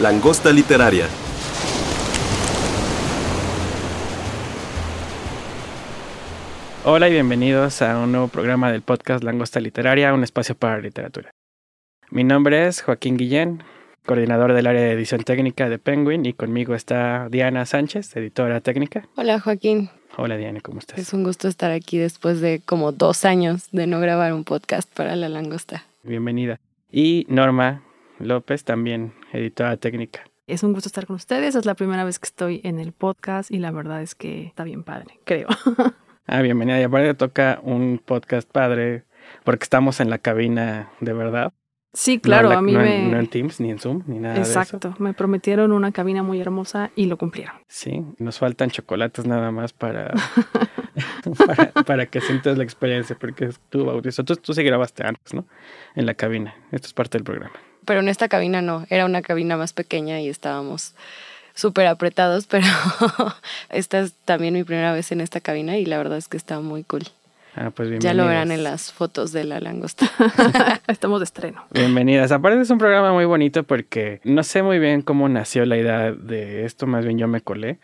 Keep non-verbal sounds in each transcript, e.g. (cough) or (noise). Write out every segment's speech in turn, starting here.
Langosta literaria. Hola y bienvenidos a un nuevo programa del podcast Langosta Literaria, un espacio para literatura. Mi nombre es Joaquín Guillén, coordinador del área de edición técnica de Penguin, y conmigo está Diana Sánchez, editora técnica. Hola Joaquín. Hola Diana, ¿cómo estás? Es un gusto estar aquí después de como dos años de no grabar un podcast para La Langosta. Bienvenida. Y Norma López, también editora técnica. Es un gusto estar con ustedes. Es la primera vez que estoy en el podcast y la verdad es que está bien padre, creo. (laughs) Ah, bienvenida. Y aparte toca un podcast padre porque estamos en la cabina de verdad. Sí, claro, no la- a mí no me... No en Teams, ni en Zoom, ni nada de Exacto, eso. me prometieron una cabina muy hermosa y lo cumplieron. Sí, nos faltan chocolates nada más para, (laughs) (laughs) para, para que sientas la experiencia, porque es tu bautizo. Tú, tú sí grabaste antes, ¿no? En la cabina. Esto es parte del programa. Pero en esta cabina no, era una cabina más pequeña y estábamos súper apretados, (laughs) pero esta es también mi primera vez en esta cabina y la verdad es que está muy cool. Ah, pues Ya lo verán en las fotos de La Langosta. (laughs) Estamos de estreno. Bienvenidas. Aparte es un programa muy bonito porque no sé muy bien cómo nació la idea de esto, más bien yo me colé.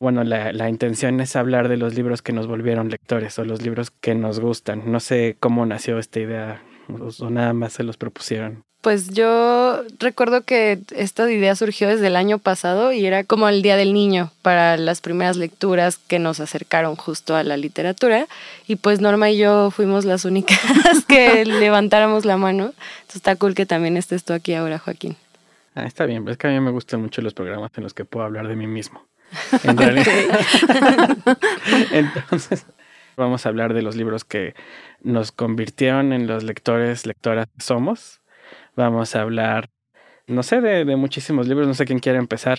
Bueno, la, la intención es hablar de los libros que nos volvieron lectores o los libros que nos gustan. No sé cómo nació esta idea o, nada más se los propusieron. Pues yo recuerdo que esta idea surgió desde el año pasado y era como el Día del Niño para las primeras lecturas que nos acercaron justo a la literatura. Y pues Norma y yo fuimos las únicas (laughs) que levantáramos la mano. Entonces está cool que también estés tú aquí ahora, Joaquín. Ah, está bien, pero es que a mí me gustan mucho los programas en los que puedo hablar de mí mismo. (laughs) En realidad. (laughs) Entonces, vamos a hablar de los libros que nos convirtieron en los lectores, lectoras que somos. Vamos a hablar, no sé, de, de muchísimos libros. No sé quién quiere empezar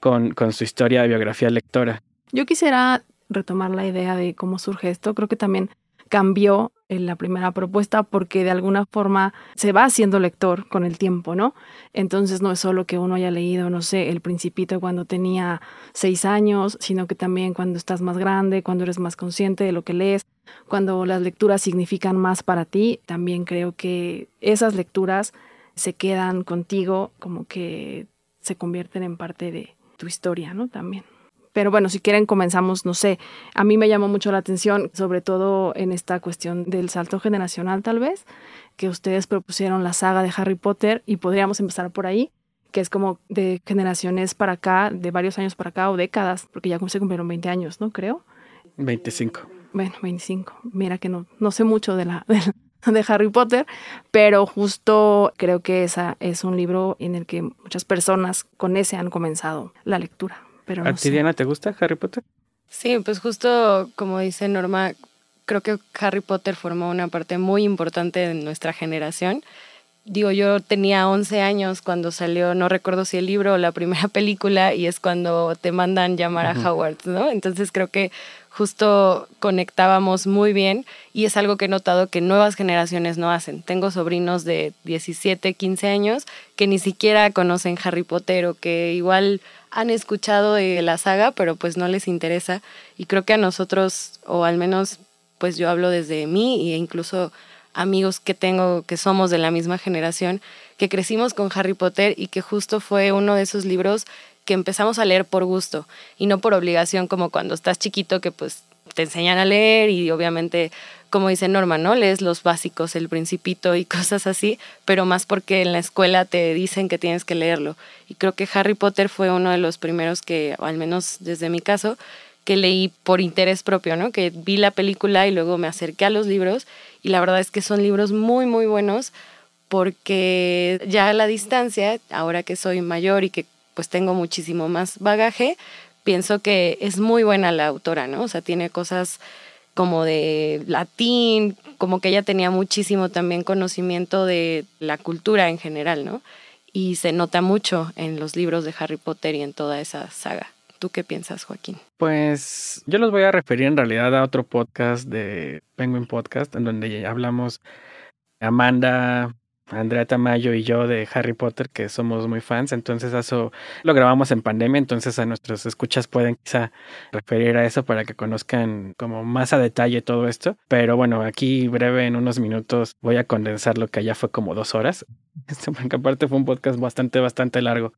con, con su historia de biografía lectora. Yo quisiera retomar la idea de cómo surge esto. Creo que también cambió en la primera propuesta porque de alguna forma se va haciendo lector con el tiempo, ¿no? Entonces no es solo que uno haya leído, no sé, El Principito cuando tenía seis años, sino que también cuando estás más grande, cuando eres más consciente de lo que lees, cuando las lecturas significan más para ti, también creo que esas lecturas se quedan contigo, como que se convierten en parte de tu historia, ¿no? También. Pero bueno, si quieren comenzamos, no sé, a mí me llamó mucho la atención, sobre todo en esta cuestión del salto generacional tal vez, que ustedes propusieron la saga de Harry Potter y podríamos empezar por ahí, que es como de generaciones para acá, de varios años para acá o décadas, porque ya se cumplieron 20 años, ¿no? Creo. 25. Bueno, 25. Mira que no, no sé mucho de la... (laughs) de- de Harry Potter, pero justo creo que esa es un libro en el que muchas personas con ese han comenzado la lectura. Pero ¿A no ti, sé. Diana, te gusta Harry Potter? Sí, pues justo como dice Norma, creo que Harry Potter formó una parte muy importante de nuestra generación. Digo, yo tenía 11 años cuando salió, no recuerdo si el libro o la (laughs) primera película, y es cuando te mandan llamar a Howard, ¿no? Entonces creo que justo conectábamos muy bien y es algo que he notado que nuevas generaciones no hacen. Tengo sobrinos de 17, 15 años que ni siquiera conocen Harry Potter o que igual han escuchado de la saga, pero pues no les interesa. Y creo que a nosotros, o al menos pues yo hablo desde mí e incluso amigos que tengo que somos de la misma generación, que crecimos con Harry Potter y que justo fue uno de esos libros que empezamos a leer por gusto y no por obligación como cuando estás chiquito que pues te enseñan a leer y obviamente como dice Norma, ¿no? Lees los básicos, el principito y (laughs) cosas así, pero más porque en la escuela te dicen que tienes que leerlo. Y creo que Harry Potter fue uno de los primeros que, al menos desde mi caso, que leí por interés propio, ¿no? Que vi la película y luego me acerqué a los libros y la verdad es que son libros muy, muy buenos porque ya a la distancia, ahora que soy mayor y que pues tengo muchísimo más bagaje, pienso que es muy buena la autora, ¿no? O sea, tiene cosas como de latín, como que ella tenía muchísimo también conocimiento de la cultura en general, ¿no? Y se nota mucho en los libros de Harry Potter y en toda esa saga. ¿Tú qué piensas, Joaquín? Pues yo los voy a referir en realidad a otro podcast de Penguin Podcast, en donde hablamos Amanda, Andrea Tamayo y yo de Harry Potter, que somos muy fans. Entonces, eso lo grabamos en pandemia. Entonces, a nuestros escuchas pueden quizá referir a eso para que conozcan como más a detalle todo esto. Pero bueno, aquí breve, en unos minutos, voy a condensar lo que allá fue como dos horas. (laughs) Porque aparte fue un podcast bastante, bastante largo.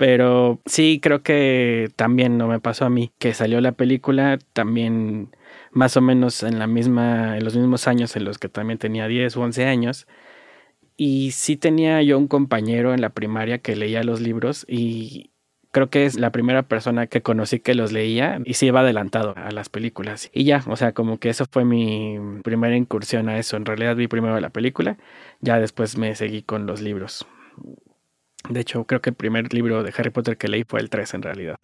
Pero sí, creo que también no me pasó a mí que salió la película también más o menos en la misma, en los mismos años en los que también tenía 10 u 11 años. Y sí tenía yo un compañero en la primaria que leía los libros y creo que es la primera persona que conocí que los leía y sí iba adelantado a las películas. Y ya, o sea, como que eso fue mi primera incursión a eso. En realidad vi primero la película, ya después me seguí con los libros. De hecho, creo que el primer libro de Harry Potter que leí fue el 3 en realidad.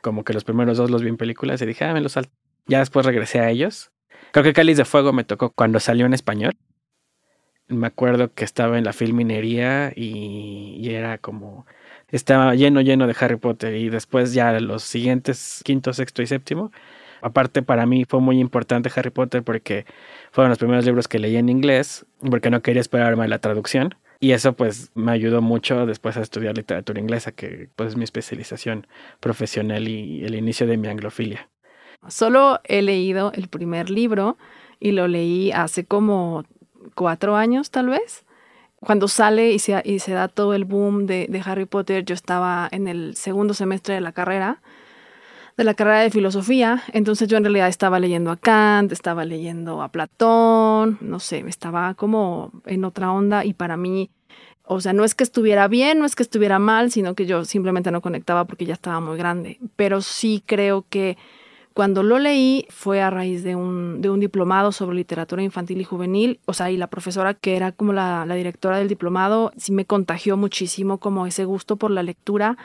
Como que los primeros dos los vi en películas y dije, ah, me los salto. Ya después regresé a ellos. Creo que Cáliz de Fuego me tocó cuando salió en español me acuerdo que estaba en la filminería y, era como estaba lleno lleno de Harry Potter y después ya los siguientes quinto, sexto y séptimo. Aparte para mí fue muy importante Harry Potter porque fueron los primeros libros que leí en inglés porque no quería esperarme la traducción y eso pues me ayudó mucho después a estudiar literatura inglesa que pues es mi especialización profesional y el inicio de mi anglofilia. Solo he leído el primer libro y lo leí hace como cuatro años tal vez. Cuando sale y se, y se da todo el boom de, Harry Potter, yo estaba en el segundo semestre de la carrera de la carrera de filosofía, entonces yo en realidad estaba leyendo a Kant, estaba leyendo a Platón, no sé, estaba como en otra onda. Y para mí, o sea, no es que estuviera bien, no es que estuviera mal, sino que yo simplemente no conectaba porque ya estaba muy grande, pero sí creo que cuando lo leí fue a raíz de un, de un diplomado sobre literatura infantil y juvenil, o sea, y la profesora que era como la, la directora del diplomado, sí me contagió muchísimo como ese gusto por la lectura,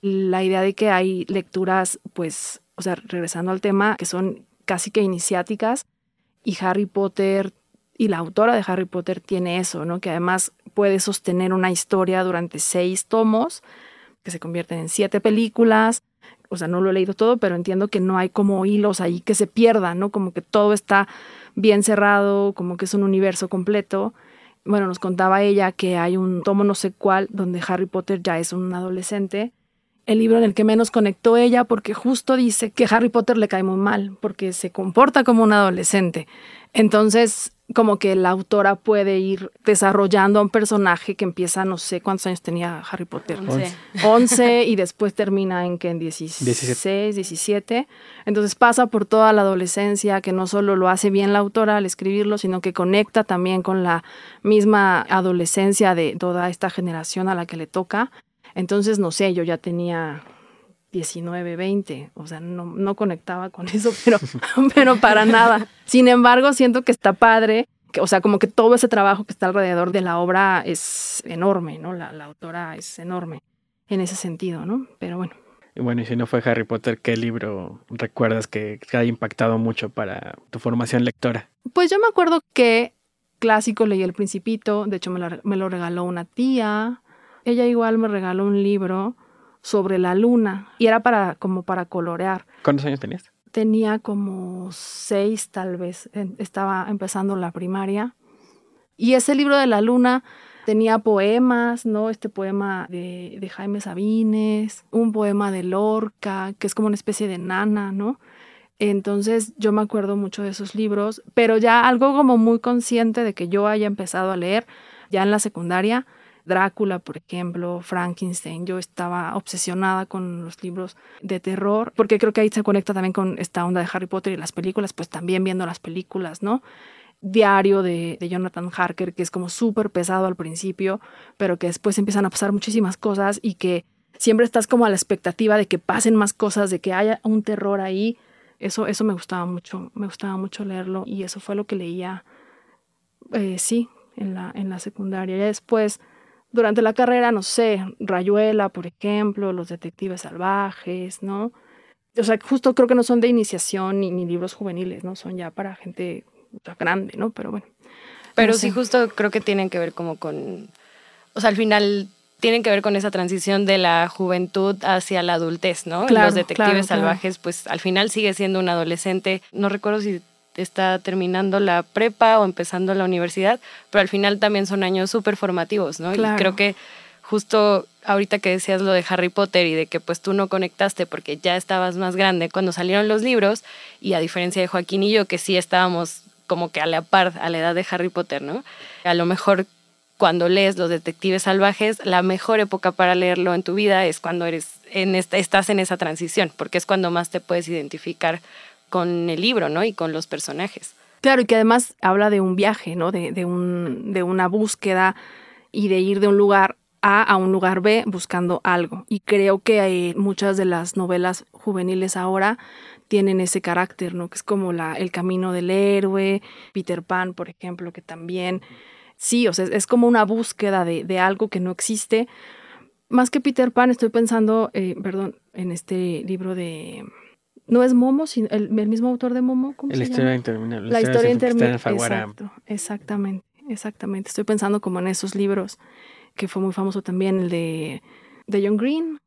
la idea de que hay lecturas, pues, o sea, regresando al tema, que son casi que iniciáticas, y Harry Potter y la autora de Harry Potter tiene eso, ¿no? Que además puede sostener una historia durante seis tomos, que se convierten en siete películas, o sea, no lo he leído todo, pero entiendo que no hay como hilos ahí que se pierdan, ¿no? Como que todo está bien cerrado, como que es un universo completo. Bueno, nos contaba ella que hay un tomo no sé cuál donde Harry Potter ya es un adolescente. El libro en el que menos conectó ella porque justo dice que Harry Potter le cae muy mal porque se comporta como un adolescente. Entonces, como que la autora puede ir desarrollando a un personaje que empieza, no sé cuántos años tenía Harry Potter. 11. 11 y después termina en que en 16, 17. Entonces pasa por toda la adolescencia, que no solo lo hace bien la autora al escribirlo, sino que conecta también con la misma adolescencia de toda esta generación a la que le toca. Entonces, no sé, yo ya tenía 19, 20, o sea, no, no conectaba con (laughs) eso, pero, pero para nada. Sin embargo, siento que está padre, que, o sea, como que todo ese trabajo que está alrededor de la obra es enorme, ¿no? La, la autora es enorme en ese sentido, ¿no? Pero bueno. Y bueno, y si no fue Harry Potter, ¿qué libro recuerdas que, que haya impactado mucho para tu formación lectora? Pues yo me acuerdo que clásico leí El Principito, de hecho me lo, me lo regaló una tía, ella igual me regaló un libro sobre la luna y era para como para colorear. ¿Cuántos años tenías? Tenía como seis tal vez, estaba empezando la primaria. Y ese libro de la luna tenía poemas, ¿no? Este poema de, de Jaime Sabines, un poema de Lorca, que es como una especie de nana, ¿no? Entonces yo me acuerdo mucho de esos libros, pero ya algo como muy consciente de que yo haya empezado a leer ya en la secundaria, Drácula, por ejemplo, Frankenstein. Yo estaba obsesionada con los libros de terror, porque creo que ahí se conecta también con esta onda de Harry Potter y las películas, pues también viendo las películas, ¿no? Diario de, Jonathan Harker, que es como súper pesado al principio, pero que después empiezan a pasar muchísimas cosas y que siempre estás como a la expectativa de que pasen más cosas, de que haya un terror ahí. Eso, eso me gustaba mucho, me gustaba mucho leerlo y eso fue lo que leía, eh, sí, en la, en la secundaria. Ya después durante la carrera, no sé, Rayuela, por ejemplo, Los Detectives Salvajes, ¿no? o sea, justo creo que no son de iniciación ni, ni libros juveniles, ¿no? Son ya para gente grande, ¿no? Pero bueno. Pero sí, justo creo que tienen que ver como con, o sea, al final tienen que ver con esa transición de la juventud hacia la adultez, ¿no? Los detectives salvajes, pues al final sigue siendo un adolescente. No recuerdo si está terminando la prepa o empezando la universidad, pero al final también son años súper formativos, ¿no? Y creo que justo ahorita que decías lo de Harry Potter y de que pues tú no conectaste porque ya estabas más grande cuando salieron los libros y a diferencia de Joaquín y yo que sí estábamos como que a la par a la edad de Harry Potter, ¿no? A lo mejor cuando lees Los Detectives Salvajes, la mejor época para leerlo en tu vida es cuando eres en esta, estás en esa transición, porque es cuando más te puedes identificar con el libro, ¿no? Y con los personajes. Claro, y que además habla de un viaje, ¿no? De, un, de una búsqueda y de ir de un lugar A a un lugar B buscando algo. Y creo que hay muchas de las novelas juveniles ahora tienen ese carácter, ¿no? Que es como la, el camino del héroe, Peter Pan, por ejemplo, que también, sí, o sea, es como una búsqueda de, de algo que no existe. Más que Peter Pan, estoy pensando, eh, perdón, en este libro de... No es Momo, sino el, mismo autor de Momo. ¿cómo la historia interminable. La, historia interminable. Exacto, exactamente, exactamente. Estoy pensando como en esos libros, que fue muy famoso también, el de, de John Green,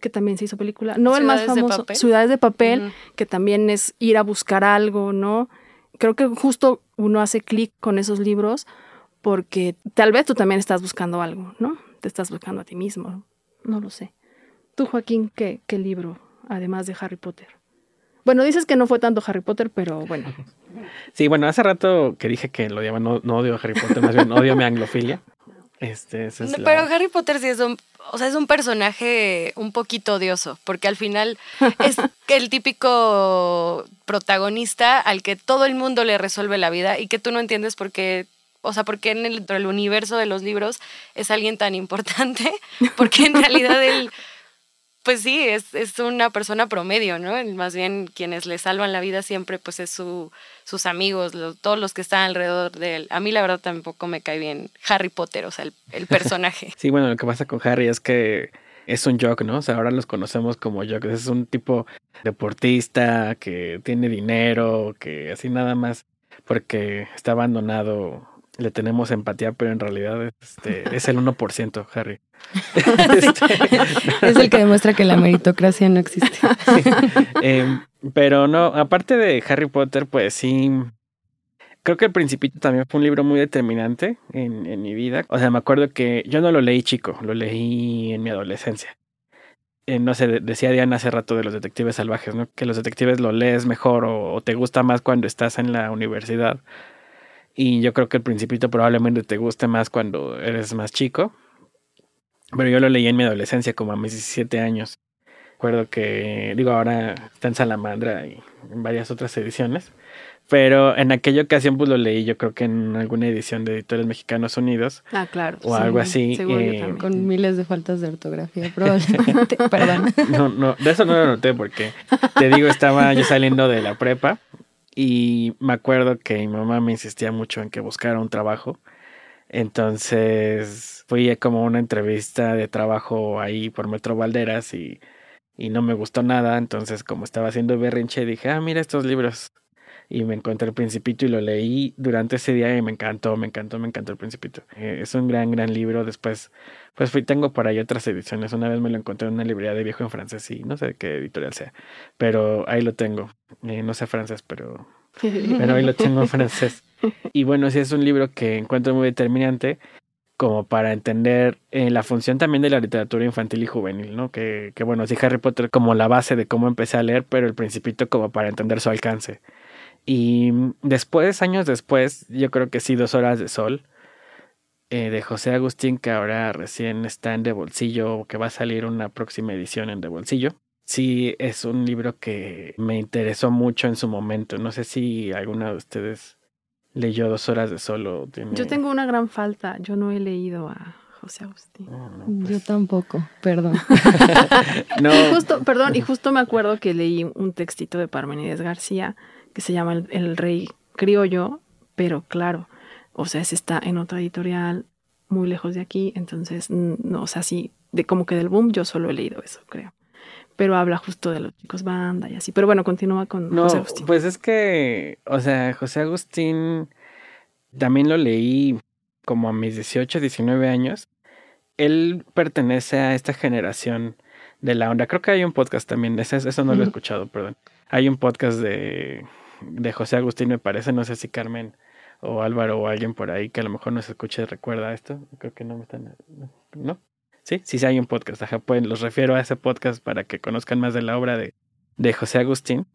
que también se hizo película. No el más famoso, Ciudades de Papel, que también es ir a buscar algo, ¿no? Creo que justo uno hace clic con esos libros porque tal vez tú también estás buscando algo, ¿no? Te estás buscando a ti mismo, no lo sé. Tú, Joaquín, ¿qué, qué libro, además de Harry Potter? Bueno, dices que no fue tanto Harry Potter, pero bueno. (laughs) Sí, bueno, hace rato que dije que lo odiaba, no, no odio a Harry Potter, más bien odio mi anglofilia. (laughs) Este, Pero Harry Potter sí es un, o sea, es un personaje un poquito odioso, porque al final es (laughs) el típico protagonista al que todo el mundo le resuelve la vida y que tú no entiendes por qué, o sea, por qué en el, el universo de los libros es alguien tan importante, porque en realidad él pues sí, es, es, una persona promedio, ¿no? Más bien quienes le salvan la vida siempre, pues es su, sus amigos, todos los que están alrededor de él. A mí la verdad tampoco me cae bien Harry Potter, o sea, el, personaje. (laughs) sí, bueno, lo que pasa con Harry es que es un jock, ¿no? O sea, ahora los conocemos como jock. Es un tipo deportista que tiene dinero, que así nada más porque está abandonado le tenemos empatía, pero en realidad este, es el 1%, Harry. (laughs) es el que demuestra que la meritocracia no existe. (laughs) Em, pero no, aparte de Harry Potter, pues sí. Creo que El Principito también fue un libro muy determinante en, en mi vida. O sea, me acuerdo que yo no lo leí chico, lo leí en mi adolescencia. Eh, no sé, decía Diana hace rato de los detectives salvajes, ¿no? Que los detectives lo lees mejor o, te gusta más cuando estás en la universidad. Y yo creo que el Principito probablemente te guste más cuando eres más chico. Pero yo lo leí en mi adolescencia, como a mis 17 años. Recuerdo que, digo, ahora está en Salamandra y en varias otras ediciones. Pero en aquella ocasión, pues lo leí, yo creo que en alguna edición de Editores Mexicanos Unidos. Ah, claro. O algo así. Eh, con miles de faltas de ortografía, probablemente. (laughs) Perdón. No, no, de eso no lo noté porque, te digo, estaba yo saliendo de la prepa y me acuerdo que mi mamá me insistía mucho en que buscara un trabajo. Entonces fui como una entrevista de trabajo ahí por Metro Valderas y, y no me gustó nada. Entonces, como estaba haciendo berrinche, dije, ah, mira estos libros. Y me encontré el Principito y lo leí durante ese día y me encantó, me encantó, me encantó el Principito. Eh, es un gran, gran libro. Después, pues fui, tengo por ahí otras ediciones. Una vez me lo encontré en una librería de viejo en francés y no sé qué editorial sea. Pero ahí lo tengo. Eh, no sé francés, pero, (laughs) pero ahí lo tengo en francés. Y bueno, sí es un libro que encuentro muy determinante como para entender eh, la función también de la literatura infantil y juvenil, ¿no? Que, que bueno, sí Harry Potter como la base de cómo empecé a leer, pero el principito como para entender su alcance. Y después, años después, yo creo que sí, Dos Horas de Sol, eh, de José Agustín, que ahora recién está en De Bolsillo, que va a salir una próxima edición en De Bolsillo. Sí, es un libro que me interesó mucho en su momento. No sé si alguna de ustedes leyó Dos Horas de Sol. Yo tengo una gran falta. Yo no he leído a José Agustín. Ah, Yo pues. tampoco, perdón. (laughs) no. Justo, perdón, y justo me acuerdo que leí un textito de Parmenides García que se llama el, Rey Criollo, pero claro, o sea, ese está en otra editorial muy lejos de aquí, entonces, no, o sea, sí, de como que del boom yo solo he leído eso, creo. pero habla justo de los chicos banda y así. Pero bueno, continúa con No, José Agustín. pues es que, o sea, José Agustín también lo leí como a mis 18, 19 años. Él pertenece a esta generación de la onda. Creo que hay un podcast también, ese- eso no lo he escuchado, perdón. Hay un podcast de, de José Agustín, me parece, no sé si Carmen o Álvaro o alguien por ahí que a lo mejor nos escuche recuerda esto. Creo que no me están... ¿No? Sí, sí, sí hay un podcast. Ajá, pueden, los refiero a ese podcast para que conozcan más de la obra de, de José Agustín.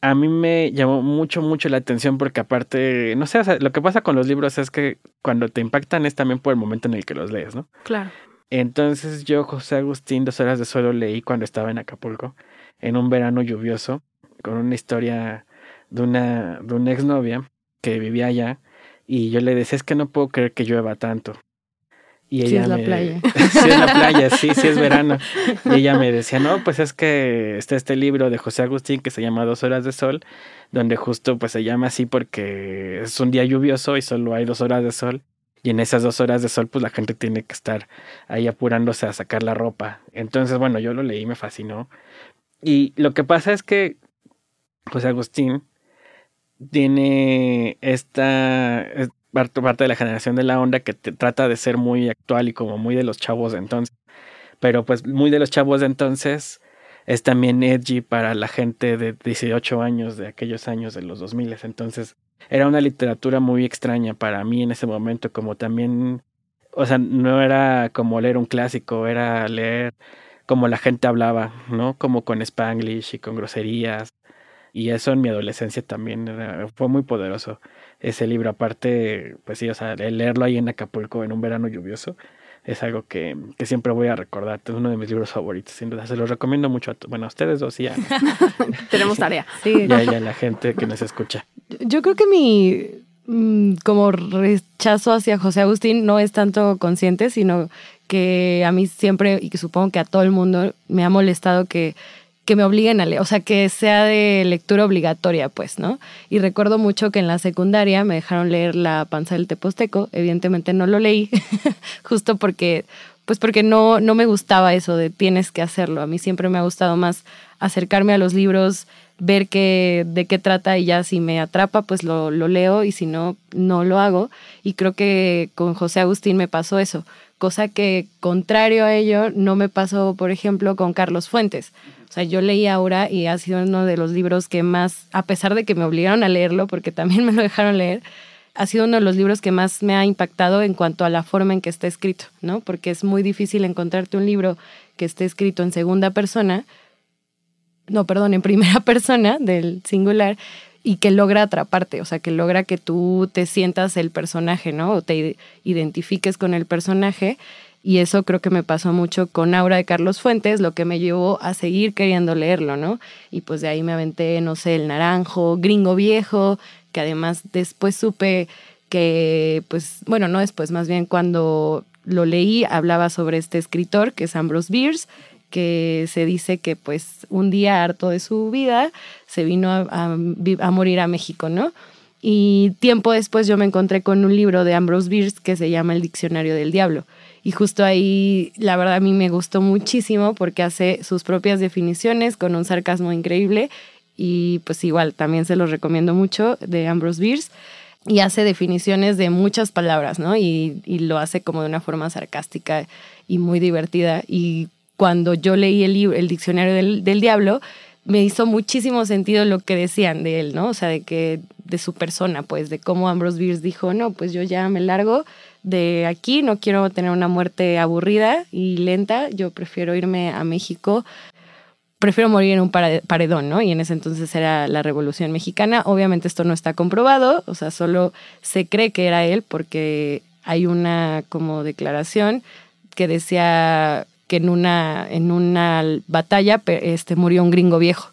A mí me llamó mucho, mucho la atención porque aparte, no sé, o sea, lo que pasa con los libros es que cuando te impactan es también por el momento en el que los lees, ¿no? Claro. Entonces yo José Agustín, dos horas de suelo leí cuando estaba en Acapulco, en un verano lluvioso, con una historia de una, de una exnovia que vivía allá, y yo le decía, es que no puedo creer que llueva tanto. Y Sí, ella es la me- playa. (laughs) sí, es la playa, sí, sí es verano. Y ella me decía, no, pues es que está este libro de José Agustín que se llama Dos horas de sol, donde justo pues se llama así porque es un día lluvioso y solo hay dos horas de sol. Y en esas dos horas de sol, pues la gente tiene que estar ahí apurándose a sacar la ropa. Entonces, bueno, yo lo leí, me fascinó. Y lo que pasa es que José Agustín tiene esta es parte parte de la generación de la onda que te trata de ser muy actual y como muy de los chavos de entonces. Pero pues muy de los chavos de entonces es también edgy para la gente de 18 años de aquellos años de los 2000. Entonces era una literatura muy extraña para mí en ese momento, como también, o sea, no era como leer un clásico, era leer como la gente hablaba, ¿no? Como con spanglish y con groserías. Y eso en mi adolescencia también era- fue muy poderoso. Ese libro, aparte, pues sí, o sea, el leerlo ahí en Acapulco en un verano lluvioso es algo que, que siempre voy a recordar. Es uno de mis libros favoritos, sin duda. Se los recomiendo mucho a, to- bueno, a ustedes dos y a, (laughs) Tenemos tarea. (laughs) Sí, y a- y a la gente que nos escucha. Yo creo que mi mm, como rechazo hacia José Agustín no es tanto consciente, sino que a mí siempre, y que supongo que a todo el mundo, me ha molestado que, que me obliguen a leer, o sea, que sea de lectura obligatoria, pues, ¿no? Y recuerdo mucho que en la secundaria me dejaron leer La panza del teposteco, evidentemente no lo leí, (laughs) justo porque, pues porque no, no me gustaba eso de tienes que hacerlo, a mí siempre me ha gustado más acercarme a los libros, ver qué, de qué trata y ya si me atrapa, pues lo, lo leo y si no, no lo hago. Y creo que con José Agustín me pasó eso, cosa que contrario a ello no me pasó, por ejemplo, con Carlos Fuentes. O sea, yo leí Aura y ha sido uno de los libros que más, a pesar de que me obligaron a leerlo, porque también (laughs) me lo dejaron leer, ha sido uno de los libros que más me ha impactado en cuanto a la forma en que está escrito, ¿no? Porque es muy difícil encontrarte un libro que esté escrito en segunda persona, no, perdón, en (laughs) primera persona del singular y que logra atraparte, o sea, que logra que tú te sientas el personaje, ¿no? O te identifiques con el personaje. Y eso creo que me pasó mucho con Aura de Carlos Fuentes, lo que me llevó a seguir queriendo leerlo, ¿no? Y pues de ahí me aventé, no sé, El Naranjo, Gringo Viejo, que además después supe que, pues, bueno, no después, más bien cuando lo leí, hablaba sobre este escritor, que es Ambrose Bierce, que se dice que pues un día harto de su vida se vino a, a, a, morir a México, ¿no? Y tiempo después yo me encontré con un libro de Ambrose Bierce que se llama El Diccionario del Diablo. Y justo ahí, la verdad, a mí me gustó muchísimo porque hace sus propias definiciones con un sarcasmo increíble. Y pues igual, también se los recomiendo mucho de Ambrose Bierce. Y hace definiciones de muchas palabras, ¿no? Y, y lo hace como de una forma sarcástica y muy divertida. Y cuando yo leí el libro, el diccionario del, del, diablo, me hizo muchísimo sentido lo que decían de él, ¿no? O sea, de que de su persona, pues, de cómo Ambrose Bierce dijo, no, pues yo ya me largo de aquí, no quiero tener una muerte aburrida y lenta, yo prefiero irme a México, prefiero morir en un paredón, ¿no? Y en ese entonces era la Revolución Mexicana. Obviamente esto no está comprobado, o sea, solo se cree que era él porque hay una como declaración que decía que en una, en una batalla este, murió un gringo viejo.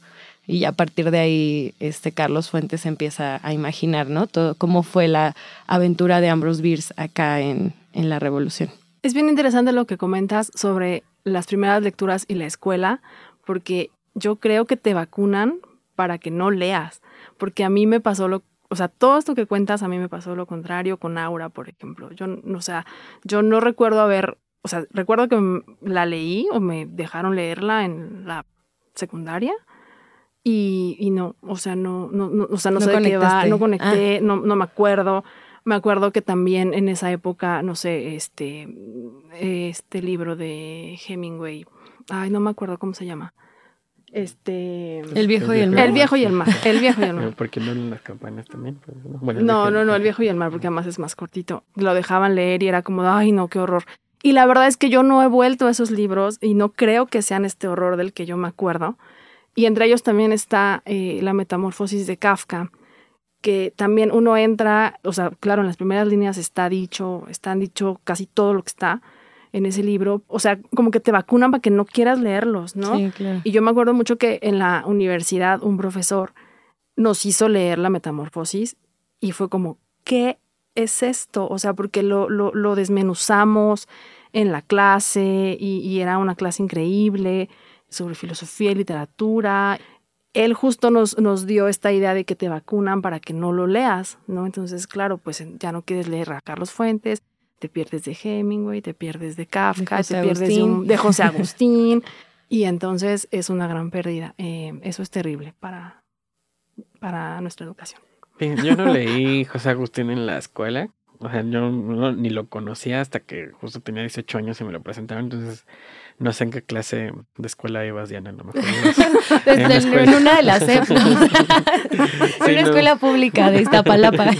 Y a partir de ahí, este Carlos Fuentes empieza a imaginar, ¿no? Todo, cómo fue la aventura de Ambrose Bierce acá en, en la Revolución. Es bien interesante lo que comentas sobre las primeras lecturas y la escuela, porque yo creo que te vacunan para que no leas. Porque a mí me pasó lo, o sea, todo esto que cuentas a mí me pasó lo contrario con Aura, por ejemplo. Yo, o sea, yo no recuerdo haber o sea, recuerdo que la leí o me dejaron leerla en la secundaria y, no, o sea, no, no, no o sea, no, sé de qué va, no conecté, ah. no, no me acuerdo. Me acuerdo que también en esa época, no sé, este, este libro de Hemingway, ay, no me acuerdo cómo se llama. Este. El viejo y el mar. El viejo y el mar. El viejo y el mar. ¿Por qué no en las campanas también? Pues, no, no, no, el viejo y el mar, porque además es más cortito. Lo dejaban leer y era como, ay, no, qué horror. Y la verdad es que yo no he vuelto a esos libros y no creo que sean este horror del que yo me acuerdo. Y entre ellos también está eh, la metamorfosis de Kafka, que también uno entra, o sea, claro, en las primeras líneas está dicho, están dicho casi todo lo que está en ese libro, o sea, como que te vacunan para que no quieras leerlos, ¿no? Sí, claro. Y yo me acuerdo mucho que en la universidad un profesor nos hizo leer la metamorfosis y fue como, ¿qué es esto? O sea, porque lo, lo, lo desmenuzamos en la clase y, y era una clase increíble sobre filosofía y literatura. Él justo nos, nos dio esta idea de que te vacunan para que no lo leas, ¿no? Entonces, claro, pues ya no quieres leer a Carlos Fuentes, te pierdes de Hemingway, te pierdes de Kafka, te pierdes de, José (laughs) Agustín, y entonces es una gran pérdida. Eh, eso es terrible para, para nuestra educación. Yo no leí José Agustín en la escuela, o sea, yo ni lo conocía hasta que justo tenía 18 años y me lo presentaron, entonces no sé en qué clase de escuela ibas, Diana, no me (laughs) Desde en, una de las en (laughs) (laughs) una escuela pública de Iztapalapa.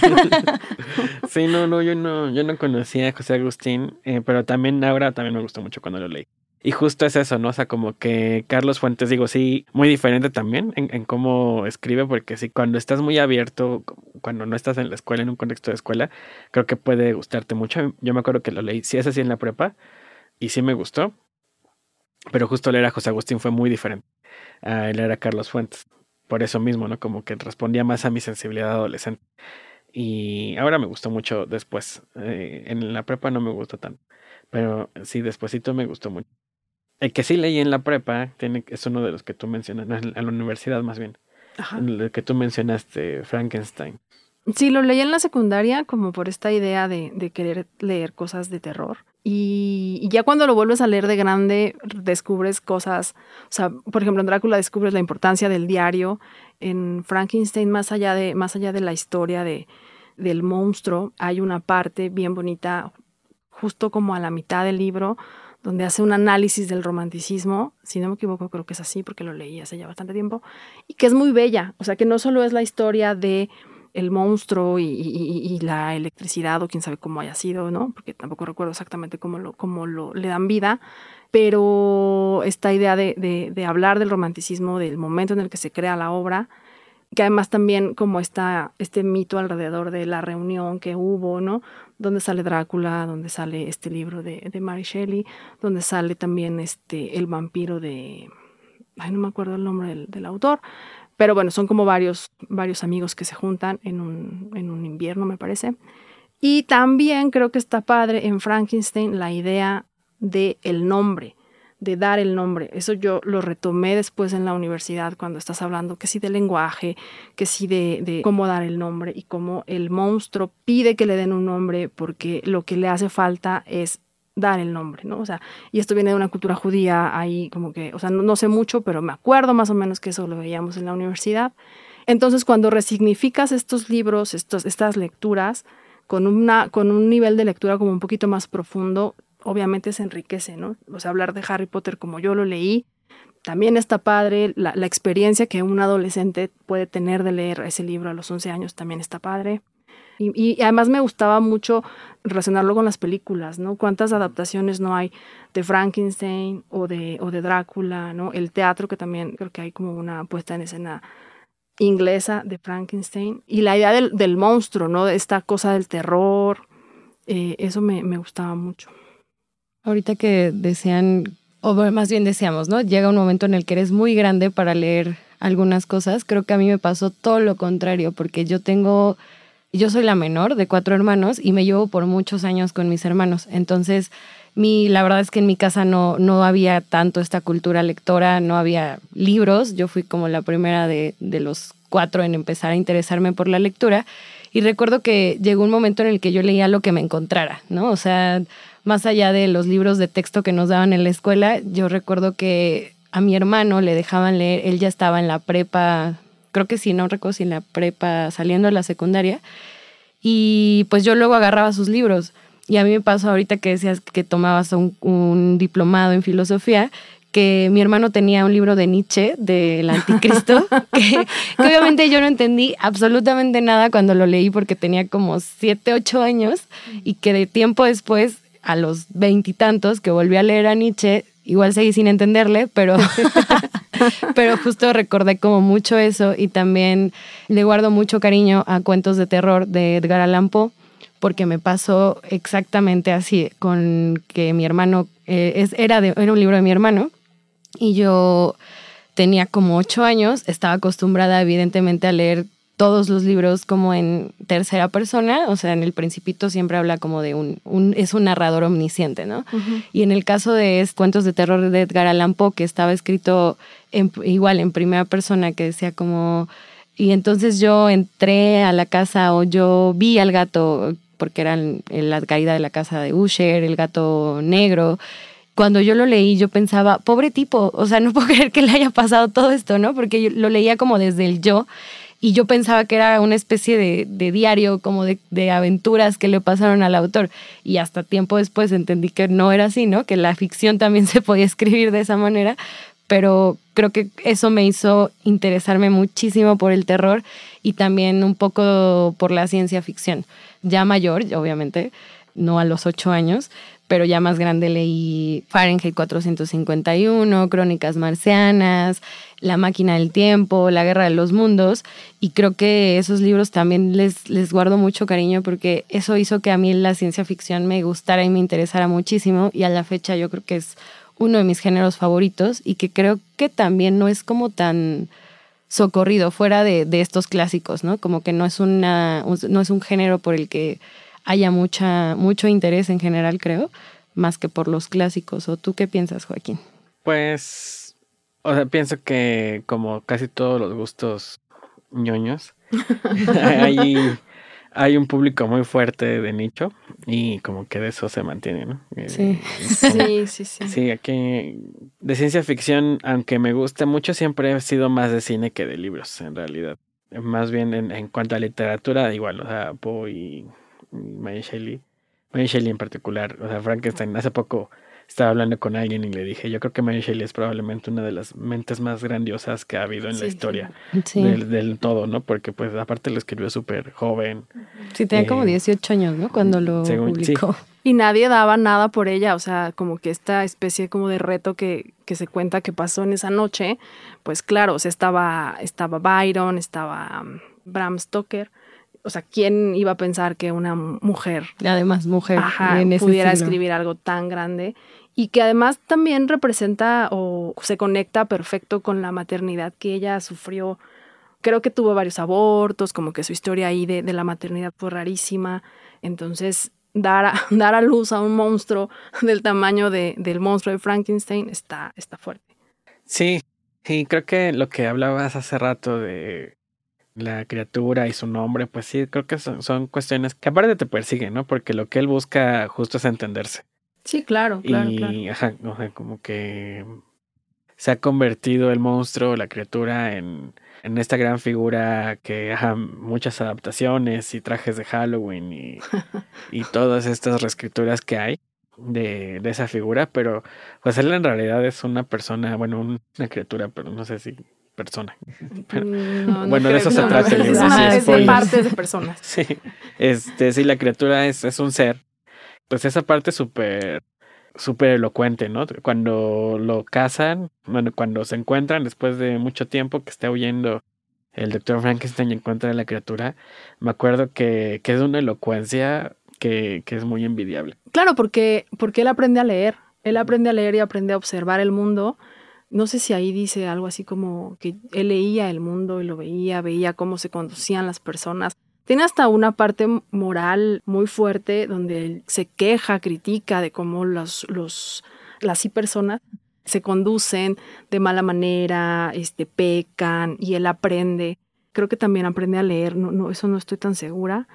sí, no, no, yo no, yo no conocía a José Agustín, eh, pero también ahora también me gustó mucho cuando lo leí. Y justo es eso, ¿no? O sea, como que Carlos Fuentes, digo, sí, muy diferente también en, cómo escribe, porque sí, cuando estás muy abierto, cuando no estás en la escuela, en un contexto de escuela, creo que puede gustarte mucho. Yo me acuerdo que lo leí, sí es así en la prepa, y sí me gustó, pero justo leer a José Agustín fue muy diferente a leer a Carlos Fuentes. Por eso mismo, ¿no? Como que respondía más a mi sensibilidad adolescente. Y ahora me gustó mucho después. Eh, en la prepa no me gustó tanto. Pero sí, despuesito me gustó mucho. El que sí leí en la prepa tiene, es uno de los que tú mencionas, en la universidad más bien. El que tú mencionaste, Frankenstein. Sí, lo leí en la secundaria como por esta idea de, de querer leer cosas de terror. Y, ya cuando lo vuelves a leer de grande, descubres cosas, o sea, por ejemplo, en Drácula descubres la importancia del diario, en Frankenstein, más allá de, más allá de la historia de, del monstruo, hay una parte bien bonita, justo como a la mitad del libro, donde hace un análisis del romanticismo, si no me equivoco creo que es así porque lo leí hace ya bastante tiempo, y que es muy bella, o sea que no solo es la historia de el monstruo y, la electricidad o quién sabe cómo haya sido, ¿no? Porque tampoco recuerdo exactamente cómo lo, cómo lo le dan vida, pero esta idea de, de, hablar del romanticismo, del momento en el que se crea la obra, que además también como está este mito alrededor de la reunión que hubo, ¿no? Donde sale Drácula, donde sale este libro de, de Mary Shelley, donde sale también este, el vampiro de... Ay, no me acuerdo el nombre del, del autor, pero bueno, son como varios, varios amigos que se juntan en un, en un invierno, me parece. Y también creo que está padre en Frankenstein la idea de el nombre, de dar el nombre. Eso yo lo retomé después en la universidad cuando estás hablando que sí de lenguaje, que sí de, cómo dar el nombre y cómo el monstruo pide que le den un nombre porque lo que le hace falta es dar el nombre, ¿no? O sea, y esto viene de una cultura judía ahí como que, o sea, no, sé mucho, pero me acuerdo más o menos que eso lo veíamos en la universidad. Entonces, cuando resignificas estos libros, estos, estas lecturas, con, una, con un nivel de lectura como un poquito más profundo, obviamente se enriquece, ¿no? O sea, hablar de Harry Potter como yo lo leí, también está padre, la, la experiencia que un adolescente puede tener de leer ese libro a los 11 años también está padre. Y, además me gustaba mucho relacionarlo con las películas, ¿no? ¿Cuántas adaptaciones no hay de Frankenstein o de, o de Drácula, ¿no? El teatro, que también creo que hay como una puesta en escena inglesa de Frankenstein. Y la idea del, del monstruo, ¿no? De esta cosa del terror, eh, eso me, me gustaba mucho. Ahorita que desean, o más bien deseamos, ¿no? Llega un momento en el que eres muy grande para leer algunas cosas. Creo que a mí me pasó todo lo contrario, porque yo tengo yo soy la menor de cuatro hermanos y me llevo por muchos años con mis hermanos. Entonces, mi, la verdad es que en mi casa no, no había tanto esta cultura lectora, no había libros. Yo fui como la primera de, de los cuatro en empezar a interesarme por la lectura. Y recuerdo que llegó un momento en el que yo leía lo que me encontrara, ¿no? O sea, más allá de los libros de texto que nos daban en la escuela, yo recuerdo que a mi hermano le dejaban leer, él ya estaba en la prepa, creo que sí, no recuerdo si en la prepa saliendo de la secundaria, y pues yo luego agarraba sus libros. Y a mí me pasó ahorita que decías que tomabas un, un diplomado en filosofía, que mi hermano tenía un libro de Nietzsche, del anticristo, (laughs) que, obviamente yo no entendí absolutamente nada cuando lo leí porque tenía como siete, ocho años y que de tiempo después, a los veintitantos, que volví a leer a Nietzsche, igual seguí sin entenderle, pero, (laughs) pero justo recordé como mucho eso y también le guardo mucho cariño a cuentos de terror de Edgar Allan Poe porque me pasó exactamente así, con que mi hermano, eh, era, de, era un libro de mi hermano, y yo tenía como ocho años, estaba acostumbrada evidentemente a leer todos los libros como en tercera persona, o sea, en el principito siempre habla como de un, un es un narrador omnisciente, ¿no? Y en el caso de Cuentos de Terror de Edgar Allan Poe, que estaba escrito igual en primera persona, que decía como, y entonces yo entré a la casa o yo vi al gato, porque era la caída de la casa de Usher, el gato negro, cuando yo lo leí, yo pensaba, pobre tipo, o sea, no puedo (laughs) creer que le haya pasado todo esto, ¿no? Porque yo lo leía como desde el yo y yo pensaba que era una especie de, diario, como de, de, aventuras que le pasaron al autor. Y hasta tiempo después entendí que no era así, ¿no? Que la ficción también (laughs) se podía escribir de esa manera. Pero creo que eso me hizo interesarme muchísimo por el terror y también un poco por la ciencia ficción. Ya mayor, obviamente, no a los ocho años, pero ya más grande leí Fahrenheit 451, Crónicas Marcianas, La máquina del tiempo, La guerra de los mundos, y creo que esos libros también les, les guardo mucho cariño porque eso hizo que a mí la ciencia ficción me gustara y me interesara muchísimo, y a la fecha yo creo que es uno de mis géneros favoritos y que creo que también no es como tan socorrido fuera de, de estos clásicos, ¿no? Como que no es, una, no es un género por el que haya mucha, mucho interés en general, creo, más que por los clásicos. ¿O tú qué piensas, Joaquín? Pues, o sea, pienso que como casi todos los gustos ñoños, (laughs) hay, hay un público muy fuerte de nicho y como que de eso se mantiene, ¿no? Eh, sí, sí, sí, sí. Sí, aquí de ciencia ficción, aunque me guste mucho, siempre he sido más de cine que de libros, en realidad. Más bien en, en cuanto a literatura, igual, o sea, Poe Mary Shelley. Mary Shelley en particular, o sea, Frankenstein, hace poco estaba hablando con alguien y le dije, yo creo que Mary Shelley es probablemente una de las mentes más grandiosas que ha habido en la historia Del, todo, ¿no? Porque pues aparte lo escribió súper joven. Sí, tenía como 18 eh, años, ¿no? Cuando lo publicó. Y nadie daba nada por ella, o sea, como que esta especie como de reto que, que se cuenta que pasó en esa noche, pues claro, o sea, estaba, estaba Byron, estaba um, Bram Stoker, o sea, ¿quién iba a pensar que una mujer, además mujer, pudiera escribir algo tan grande? Y que además también representa o se conecta perfecto con la maternidad que ella sufrió. Creo que tuvo varios abortos, como que su historia ahí de, la maternidad fue rarísima. Entonces, dar a, (laughs) dar a luz a un monstruo del tamaño de, del monstruo de Frankenstein está, está fuerte. Sí, sí, creo que lo que hablabas hace rato de la criatura y su nombre, pues sí, creo que son, cuestiones que aparte te persiguen, ¿no? Porque lo que él busca justo es entenderse. Sí, claro, claro. Y, ajá, o sea, como que se ha convertido el monstruo, la criatura, en, en esta gran figura que ha muchas adaptaciones y trajes de Halloween y, (laughs) y todas estas reescrituras que hay de, de, esa figura, pero pues él en realidad es una persona, bueno, una criatura, pero no sé si persona. Mm, bueno, de eso se trata el libro. Es, de parte de personas. (laughs) Sí, este, sí, la criatura es, es un ser. Pues esa parte súper súper elocuente, ¿no? Cuando lo cazan, bueno, cuando se encuentran después de mucho tiempo que está huyendo el doctor Frankenstein y encuentra a la criatura, me acuerdo que, que es una elocuencia que, que, es muy envidiable. Claro, porque, porque él aprende a leer, él aprende a leer y aprende a observar el mundo no sé si ahí dice algo así como que él leía el mundo y lo veía, veía cómo se conducían las personas. Tiene hasta una parte moral muy fuerte donde él se queja, critica de cómo los, las personas se conducen de mala manera, este, pecan y él aprende. Creo que también aprende a leer, no, no, eso no estoy tan segura,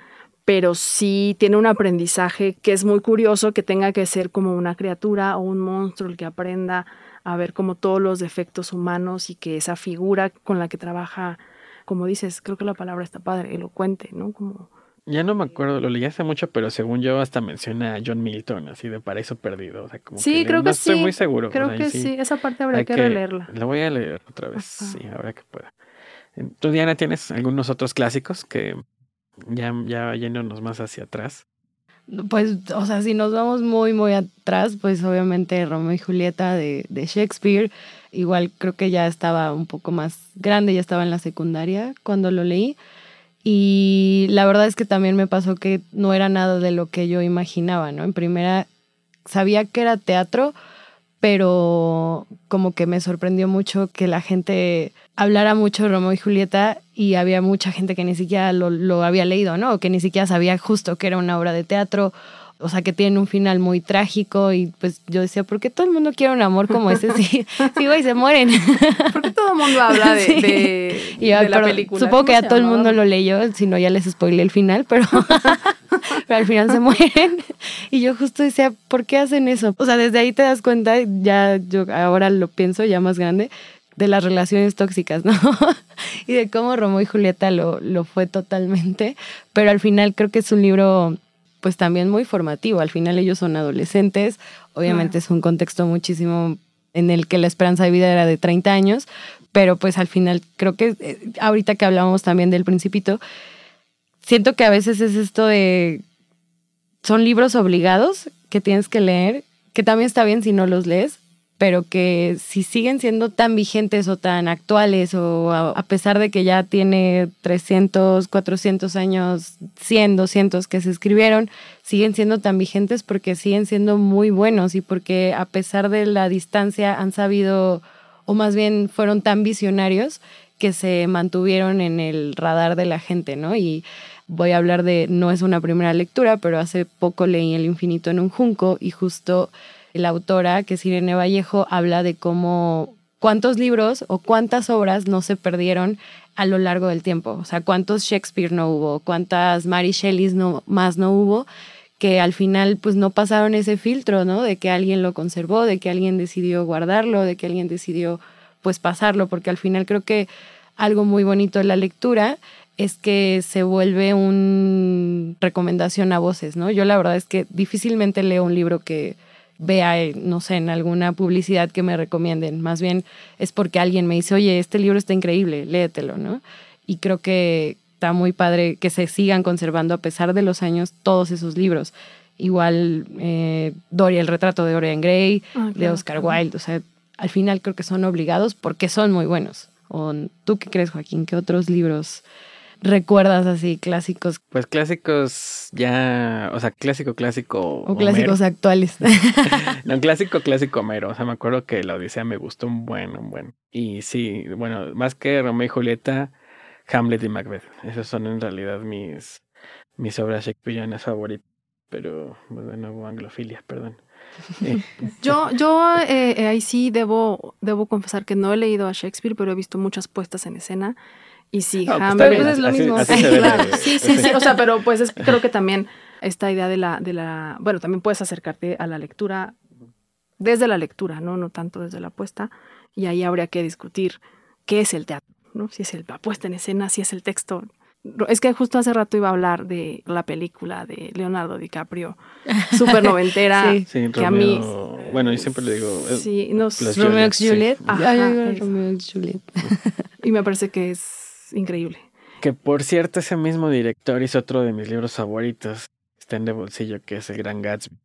pero sí tiene un aprendizaje que es muy curioso que tenga que ser como una criatura o un monstruo el que aprenda a ver como todos los defectos humanos y que esa figura con la que trabaja, como dices, creo que la palabra está padre, elocuente, ¿no? Como ya no me acuerdo, lo leí hace mucho, pero según yo hasta menciona a John Milton, así de Paraíso Perdido. O sea, como sí, que creo no que estoy sí. muy seguro. Creo que sí. esa parte habría que, releerla. La voy a leer otra vez, sí, ahora que pueda. ¿Tú, Diana, tienes algunos otros clásicos que ya, ya yéndonos más hacia atrás? Pues, o sea, si nos vamos muy, muy atrás, pues obviamente Romeo y Julieta de, de Shakespeare. Igual creo que ya estaba un poco más grande, ya estaba en la secundaria cuando lo leí. Y la verdad es que también me pasó que no era nada de lo que yo imaginaba, ¿no? En primera, sabía que era teatro, pero como que me sorprendió mucho que la gente hablara mucho de Romeo y Julieta y había mucha gente que ni siquiera lo, lo había leído, ¿no? O que ni siquiera sabía justo que era una obra de teatro o sea, que tienen un final muy trágico y pues yo decía, ¿por qué todo el mundo quiere un amor como ese? Sí, (laughs) sí güey, se mueren. ¿Por qué todo el mundo habla de, de, la película? Supongo que ya todo el mundo lo leyó, si no ya les spoilé el final, pero, (laughs) pero al final se mueren. Y yo justo decía, ¿por qué hacen eso? O sea, desde ahí te das cuenta, ya yo ahora lo pienso ya más grande, de las relaciones tóxicas, ¿no? (laughs) y de cómo Romeo y Julieta lo, lo fue totalmente, pero al final creo que es un libro pues también muy formativo. Al final ellos son adolescentes, obviamente es un contexto muchísimo en el que la esperanza de vida era de 30 años, pero pues al final creo que eh, ahorita que hablábamos también del principito, siento que a veces es esto de, son libros obligados que tienes que leer, que también está bien si no los lees, pero que si siguen siendo tan vigentes o tan actuales o a, pesar de que ya tiene 300, 400 años, 100, 200 que se escribieron, siguen siendo tan vigentes porque siguen siendo muy buenos y porque a pesar de la distancia han sabido, o más bien fueron tan visionarios que se mantuvieron en el radar de la gente, ¿no? Y voy a hablar de, no es una primera lectura, pero hace poco leí El infinito en un junco y justo la autora, que es Irene Vallejo, habla de cómo cuántos libros o cuántas obras no se perdieron a lo largo del tiempo. O sea, cuántos Shakespeare no hubo, cuántas Mary Shelley no, más no hubo, que al final pues no pasaron ese filtro, ¿no? De que alguien lo conservó, de que alguien decidió guardarlo, de que alguien decidió pues pasarlo, porque al final creo que algo muy bonito de la lectura es que se vuelve una recomendación a voces, ¿no? Yo la verdad es que difícilmente leo un libro que vea, eh, no sé, en alguna publicidad que me recomienden. Más bien es porque alguien me dice, oye, este libro está increíble, léetelo, ¿no? Y creo que está muy padre que se sigan conservando a pesar de los años todos esos libros. Igual eh, Doria, el retrato de Dorian Gray, ah, de Oscar Wilde, o sea, al final creo que son obligados porque son muy buenos. ¿O tú qué crees, Joaquín? ¿Qué otros libros recuerdas así clásicos? Pues clásicos ya, o sea, clásico, clásico. O clásicos actuales. (laughs) (laughs) no, clásico, clásico mero. O sea, me acuerdo que la Odisea me gustó un buen, un buen. Y sí, bueno, más que Romeo y Julieta, Hamlet y Macbeth. Esas son en realidad mis, mis obras shakespearianas favoritas. Pero, pues, de nuevo, anglofilia, perdón. (laughs) yo, yo eh, eh, ahí sí debo, debo confesar que no he leído a Shakespeare, pero he visto muchas puestas en escena y sí, pues Hamlet es lo mismo. sí, sí, sí. O sea, pero pues es, creo que también esta idea de la, de la, bueno, también puedes acercarte a la lectura desde la lectura, ¿no? No tanto desde la puesta. Y ahí habría que discutir qué es el teatro, ¿no? Si es el, la puesta en escena, si es el texto. Es que justo hace rato iba a hablar de la película de Leonardo DiCaprio, (laughs) súper noventera, sí. que a mí... Bueno, yo siempre le digo... Sí, no, Romeo y Juliet. Romeo y Juliet. Y me parece que es increíble. Que por cierto, ese mismo director hizo otro de mis libros favoritos. Está en de bolsillo, que es El Gran Gatsby.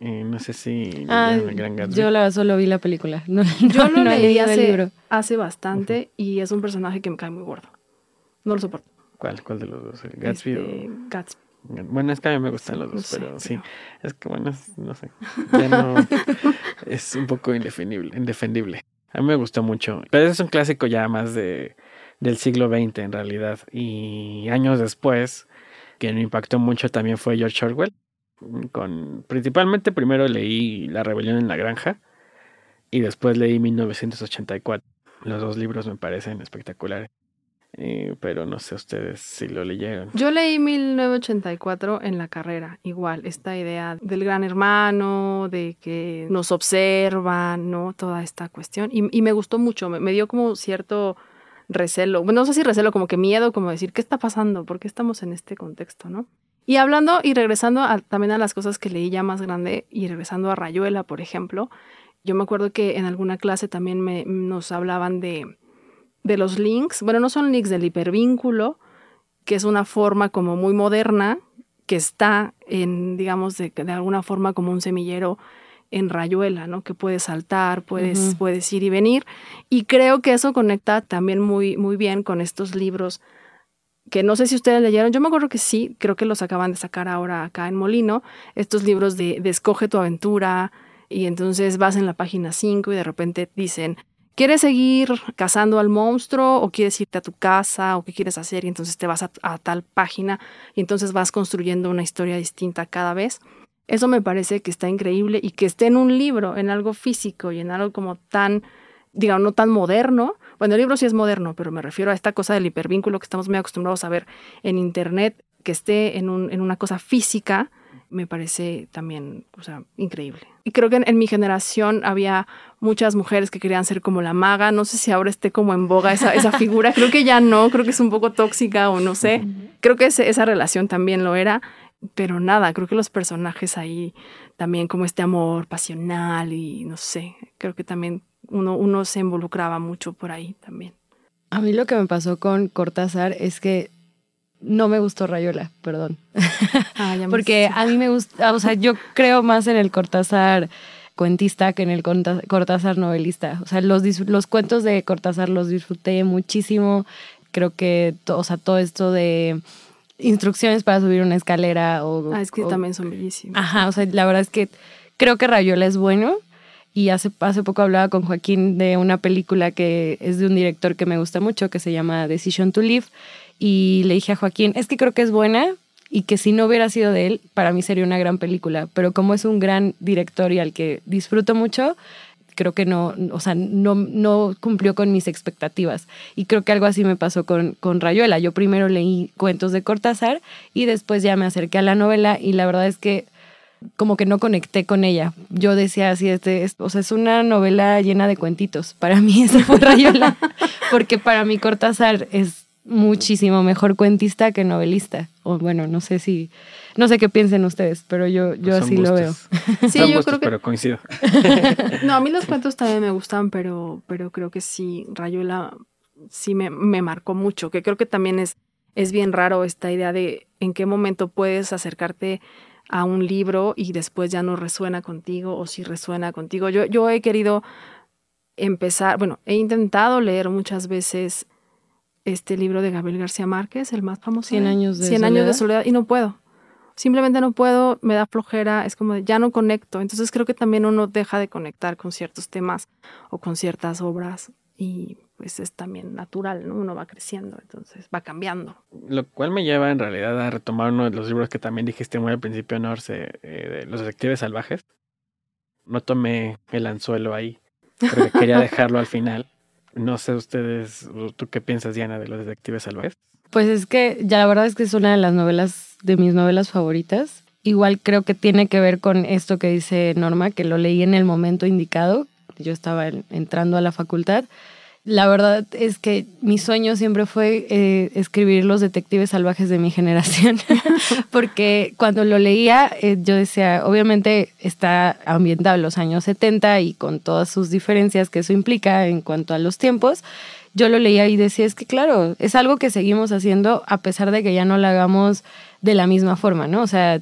Eh, no sé si ah, el Gran Gatsby. Yo la, solo vi la película. (laughs) No, yo lo leí hace, hace bastante y es un personaje que me cae muy gordo. No lo soporto. ¿Cuál? ¿Cuál de los dos? ¿El Gatsby este, Gatsby. Bueno, es que a mí me gustan los dos, pero sí. Es que bueno, no sé. Ya no. (laughs) es un poco indefendible, indefendible. A mí me gustó mucho. Pero es un clásico ya más de del siglo XX en realidad. Y años después, quien me impactó mucho también fue George Orwell. Con, principalmente primero leí La rebelión en la granja y después leí 1984. Los dos libros me parecen espectaculares. Eh, pero no sé ustedes si lo leyeron. Yo leí 1984 en la carrera, igual, esta idea del gran hermano, de que nos observan, ¿no? Toda esta cuestión. Y, me gustó mucho, me, dio como cierto recelo, no sé si recelo, como que miedo, como decir, ¿qué está pasando? ¿Por qué estamos en este contexto, no? Y hablando y regresando también a las cosas que leí ya más grande y regresando a Rayuela, por ejemplo, yo me acuerdo que en alguna clase también me, nos hablaban de de los links, bueno, no son links del hipervínculo, que es una forma como muy moderna, que está en, digamos, de, de alguna forma como un semillero en rayuela, ¿no? Que puedes saltar, puedes, puedes ir y venir. Y creo que eso conecta también muy, muy bien con estos libros que no sé si ustedes leyeron, yo me acuerdo que sí, creo que los acaban de sacar ahora acá en Molino, estos libros de, de Escoge tu aventura, y entonces vas en la página 5 y de repente dicen, ¿Quieres seguir cazando al monstruo o quieres irte a tu casa o qué quieres hacer? Y entonces te vas a, tal página y entonces vas construyendo una historia distinta cada vez. Eso me parece que está increíble y que esté en un libro, en algo físico y en algo como tan, digamos, no tan moderno. Bueno, el libro sí es moderno, pero me refiero a esta cosa del hipervínculo que estamos muy acostumbrados a ver en Internet, que esté en, un, en una cosa física me parece también, o sea, increíble. Y creo que en, mi generación había muchas mujeres que querían ser como la maga. No sé si ahora esté como en boga esa, esa (laughs) figura. Creo que ya no, creo que es un poco tóxica o no sé. Creo que esa relación también lo era. Pero nada, creo que los personajes ahí también como este amor pasional y no sé, creo que también uno, uno se involucraba mucho por ahí también. A mí lo que me pasó con Cortázar es que no me gustó Rayola, perdón. (laughs) Ah, Porque a mí me gusta, o sea, yo creo más en el Cortázar cuentista que en el Cortázar novelista. O sea, los, los cuentos de Cortázar los disfruté muchísimo. Creo que, o sea, todo esto de instrucciones para subir una escalera o... Ah, es que también son bellísimos. Ajá, o sea, la verdad es que creo que Rayola es bueno. Y hace, hace poco hablaba con Joaquín de una película que es de un director que me gusta mucho, que se llama Decision to Live y le dije a Joaquín, es que creo que es buena y que si no hubiera sido de él, para mí sería una gran película, pero como es un gran director y al que disfruto mucho, creo que no, o sea, no, no cumplió con mis expectativas. Y creo que algo así me pasó con, con Rayuela. Yo primero leí cuentos de Cortázar y después ya me acerqué a la novela y la verdad es que como que no conecté con ella. Yo decía así, este, o sea, es una novela llena de cuentitos. Para mí (laughs) esa fue Rayuela, porque para mí Cortázar es muchísimo mejor cuentista que novelista. O bueno, no sé si, no sé qué piensen ustedes, pero yo, yo pues así lo veo. Sí, yo creo que. Pero coincido. (laughs) no, a mí los cuentos también me gustan, pero, pero creo que sí, Rayuela sí me, me marcó mucho, que creo que también es, es bien raro esta idea de en qué momento puedes acercarte a un libro y después ya no resuena contigo o si resuena contigo. Yo, yo he querido empezar, bueno, he intentado leer muchas veces este libro de Gabriel García Márquez, el más famoso. 100 años de 100 soledad. años de soledad y no puedo. Simplemente no puedo, me da flojera, es como ya no conecto. Entonces creo que también uno deja de conectar con ciertos temas o con ciertas obras y pues es también natural, ¿no? Uno va creciendo, entonces va cambiando. Lo cual me lleva en realidad a retomar uno de los libros que también dijiste muy al principio, Norse, eh, de Los Detectives Salvajes. No tomé el anzuelo ahí, porque quería (laughs) dejarlo al final. No sé ustedes, ¿tú qué piensas, Diana, de los detectives salvajes? Pues es que ya la verdad es que es una de las novelas, de mis novelas favoritas. Igual creo que tiene que ver con esto que dice Norma, que lo leí en el momento indicado. Yo estaba entrando a la facultad la verdad es que mi sueño siempre fue eh, escribir los detectives salvajes de mi generación, (laughs) porque cuando lo leía eh, yo decía, obviamente está ambientado en los años 70 y con todas sus diferencias que eso implica en cuanto a los tiempos, yo lo leía y decía, es que claro, es algo que seguimos haciendo a pesar de que ya no lo hagamos de la misma forma, ¿no? O sea,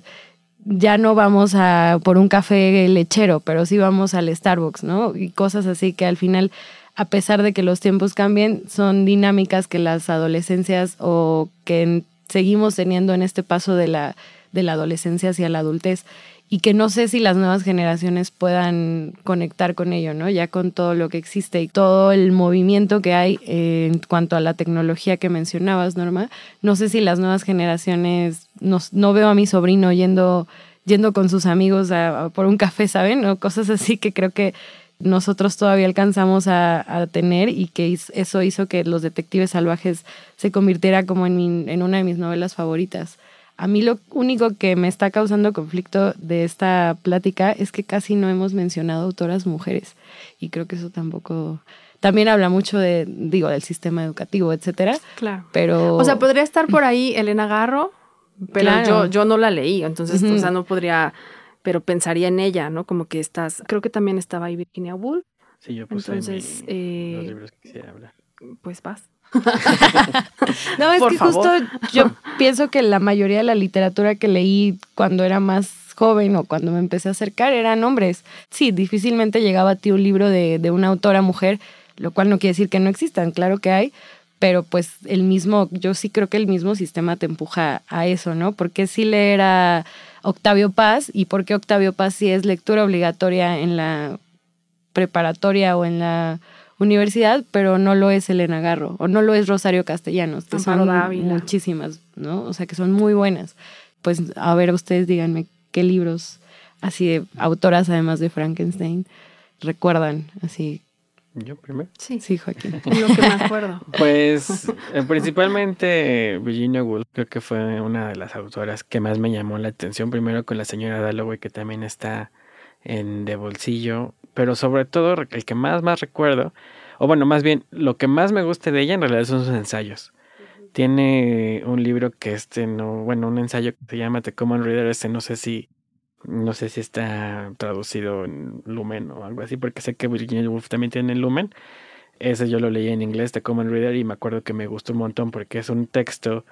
ya no vamos a por un café lechero, pero sí vamos al Starbucks, ¿no? Y cosas así que al final a pesar de que los tiempos cambien, son dinámicas que las adolescencias o que seguimos teniendo en este paso de la, de la adolescencia hacia la adultez y que no sé si las nuevas generaciones puedan conectar con ello, ¿no? Ya con todo lo que existe y todo el movimiento que hay en cuanto a la tecnología que mencionabas, Norma, no sé si las nuevas generaciones, no, no veo a mi sobrino yendo, yendo con sus amigos a, por un café, ¿saben? O cosas así que creo que nosotros todavía alcanzamos a, tener y que eso hizo que Los Detectives Salvajes se convirtiera como en, en una de mis novelas favoritas. A mí lo único que me está causando conflicto de esta plática es que casi no hemos mencionado autoras mujeres y creo que eso tampoco también habla mucho de digo del sistema educativo, etcétera. Claro. Pero o sea, podría estar por ahí Elena Garro, pero yo yo no la leí, entonces o sea, no podría pero pensaría en ella, ¿no? Como que estás, creo que también estaba ahí Virginia Woolf. Sí, yo puse Entonces, eh, los libros que quisiera hablar. Pues vas. (laughs) no, es que justo yo pienso que la mayoría de la literatura que leí cuando era más joven o cuando me empecé a acercar eran hombres. Sí, difícilmente llegaba a ti un libro de, de una autora mujer, lo cual no quiere decir que no existan, claro que hay, pero pues el mismo, yo sí creo que el mismo sistema te empuja a eso, ¿no? Porque si leer a Octavio Paz y por qué Octavio Paz sí es lectura obligatoria en la preparatoria o en la universidad, pero no lo es Elena Garro o no lo es Rosario Castellanos, que son muchísimas, ¿no? O sea, que son muy buenas. Pues a ver, ustedes díganme qué libros así de autoras además de Frankenstein recuerdan así ¿Yo primero? Sí. Sí, Joaquín. (laughs) lo que me acuerdo. Pues eh, principalmente Virginia Woolf creo que fue una de las autoras que más me llamó la atención. Primero con la señora Dalloway que también está en De Bolsillo. Pero sobre todo el que más más recuerdo, o bueno, más bien lo que más me gusta de ella en realidad son sus ensayos. Tiene un libro que este no, bueno, un ensayo que se llama The Common Reader, este no sé si no sé si está traducido en Lumen o algo así, porque sé que Virginia Woolf también tiene Lumen. Ese yo lo leí en inglés, The Common Reader, y me acuerdo que me gustó un montón porque es un texto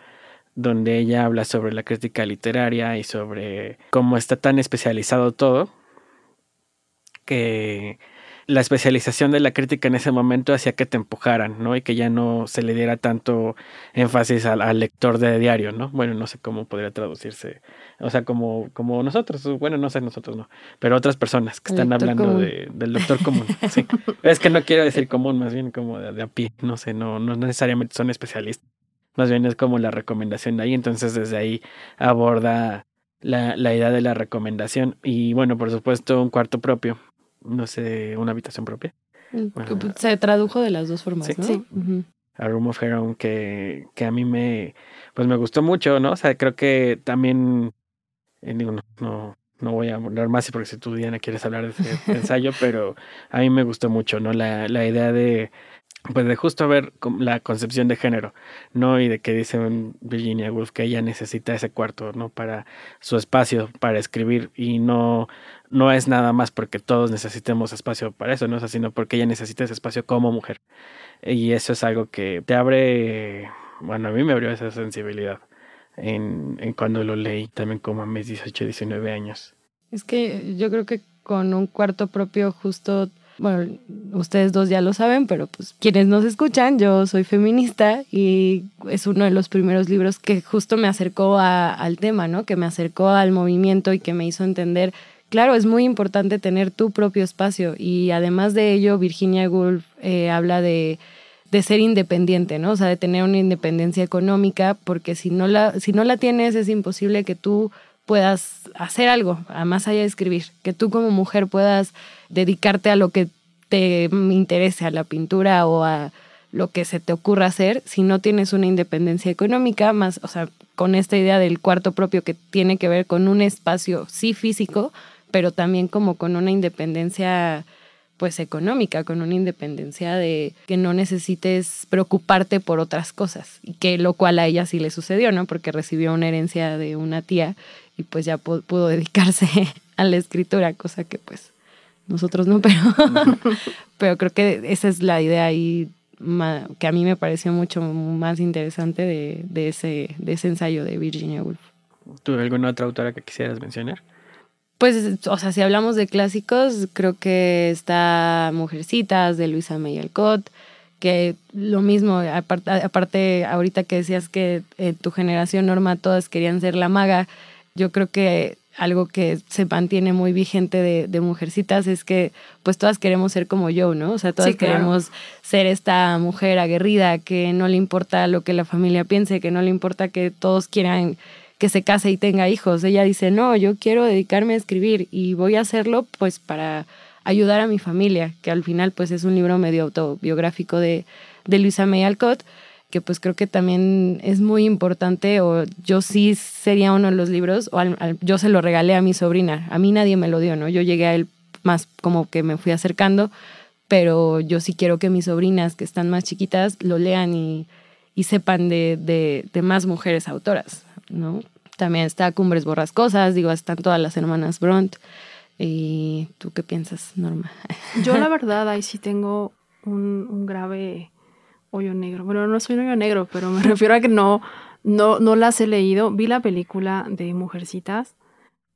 donde ella habla sobre la crítica literaria y sobre cómo está tan especializado todo que la especialización de la crítica en ese momento hacía que te empujaran, ¿no? Y que ya no se le diera tanto énfasis al, lector de diario, ¿no? Bueno, no sé cómo podría traducirse. O sea, como, como nosotros, bueno, no sé, nosotros no, pero otras personas que están hablando de, del lector común. Sí. (laughs) es que no quiero decir común, más bien como de, a pie, no sé, no, no necesariamente son especialistas. Más bien es como la recomendación de ahí, entonces desde ahí aborda la, la idea de la recomendación. Y bueno, por supuesto, un cuarto propio no sé, una habitación propia. Mm, se tradujo de las dos formas, ¿no? Sí. A Room of Her que, que a mí me, pues me gustó mucho, ¿no? O sea, creo que también, eh, digo, no, no, no voy a hablar más porque si tú, Diana, quieres hablar de ese (laughs) ensayo, pero a mí me gustó mucho, ¿no? La, la idea de, pues de justo ver la concepción de género, ¿no? Y de que dice Virginia Woolf que ella necesita ese cuarto, ¿no? Para su espacio, para escribir y no, no es nada más porque todos necesitemos espacio para eso, ¿no? O sino porque ella necesita ese espacio como mujer. Y eso es algo que te abre, bueno, a mí me abrió esa sensibilidad en, en cuando lo leí también como a mis 18, 19 años. Es que yo creo que con un cuarto propio justo bueno, ustedes dos ya lo saben, pero pues quienes nos escuchan, yo soy feminista y es uno de los primeros libros que justo me acercó al tema, ¿no? Que me acercó al movimiento y que me hizo entender, claro, es muy importante tener tu propio espacio y además de ello, Virginia Woolf eh, habla de de ser independiente, ¿no? O sea, de tener una independencia económica, porque si no la, si no la tienes, es imposible que tú puedas hacer algo, más allá de escribir, que tú como mujer puedas dedicarte a lo que te interese, a la pintura o a lo que se te ocurra hacer, si no tienes una independencia económica, más, o sea, con esta idea del cuarto propio que tiene que ver con un espacio, sí físico, pero también como con una independencia pues económica, con una independencia de que no necesites preocuparte por otras cosas, y que lo cual a ella sí le sucedió, ¿no? Porque recibió una herencia de una tía y pues ya pudo dedicarse (laughs) a la escritura, cosa que pues nosotros no, pero, (laughs) pero creo que esa es la idea ahí que a mí me pareció mucho más interesante de, de, ese, de ese ensayo de Virginia Woolf. ¿Tú alguna otra autora que quisieras mencionar? Pues, o sea, si hablamos de clásicos, creo que está Mujercitas de Luisa May Alcott, que lo mismo, aparte, aparte ahorita que decías que en tu generación, Norma, todas querían ser la maga, yo creo que algo que se mantiene muy vigente de, mujercitas es que pues todas queremos ser como yo, ¿no? O sea, todas queremos ser esta mujer aguerrida que no le importa lo que la familia piense, que no le importa que todos quieran que se case y tenga hijos. Ella dice, no, yo quiero dedicarme a escribir y voy a hacerlo pues para ayudar a mi familia, que al final pues es un libro medio autobiográfico de, de Luisa May Alcott, que pues creo que también es muy importante, o yo sí sería uno de los libros, o yo se lo regalé a mi sobrina, a mí nadie me lo dio, ¿no? Yo llegué a él más como que me fui acercando, pero yo sí quiero que mis sobrinas que están más chiquitas lo lean y, y sepan de, de, de, más mujeres autoras, ¿no? También está Cumbres Borrascosas, digo, están todas las hermanas Bront. ¿Y tú qué piensas, Norma? Yo la (laughs) verdad ahí sí tengo un, un grave hoyo negro. Bueno, no soy un hoyo negro, pero me (laughs) refiero a que no, no, no las he leído. Vi la película de Mujercitas.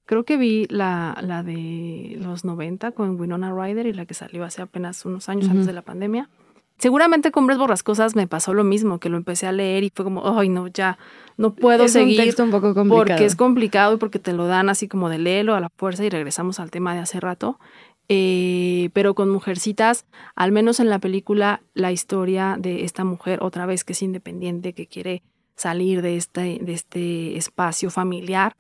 Creo que vi la, la de los 90 con Winona Ryder y la que salió hace apenas unos años antes de la pandemia. Seguramente con Hombres Borrascosas me pasó lo mismo, que lo empecé a leer y fue como, ay, no, ya, no puedo seguir. Un texto un poco complicado. Porque es complicado y porque te lo dan así como de léelo a la fuerza y regresamos al tema de hace rato. Eh, pero con Mujercitas, al menos en la película, la historia de esta mujer, otra vez que es independiente, que quiere salir de este, de este espacio familiar,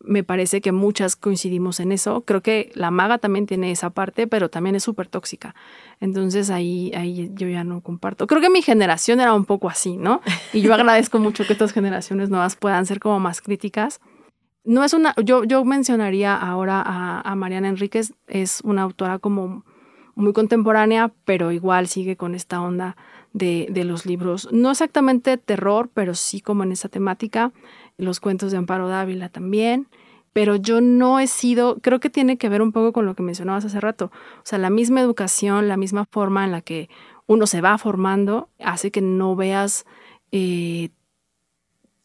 me parece que muchas coincidimos en eso. Creo que la maga también tiene esa parte, pero también es súper tóxica. Entonces ahí, ahí yo ya no comparto. Creo que mi generación era un poco así, ¿no? Y yo (laughs) agradezco mucho que estas generaciones nuevas puedan ser como más críticas. No es una, yo, yo mencionaría ahora a, a Mariana Enríquez, es una autora como muy contemporánea, pero igual sigue con esta onda de, de los libros, no exactamente terror, pero sí como en esa temática los cuentos de Amparo Dávila también, pero yo no he sido, creo que tiene que ver un poco con lo que mencionabas hace rato, o sea, la misma educación, la misma forma en la que uno se va formando, hace que no veas eh,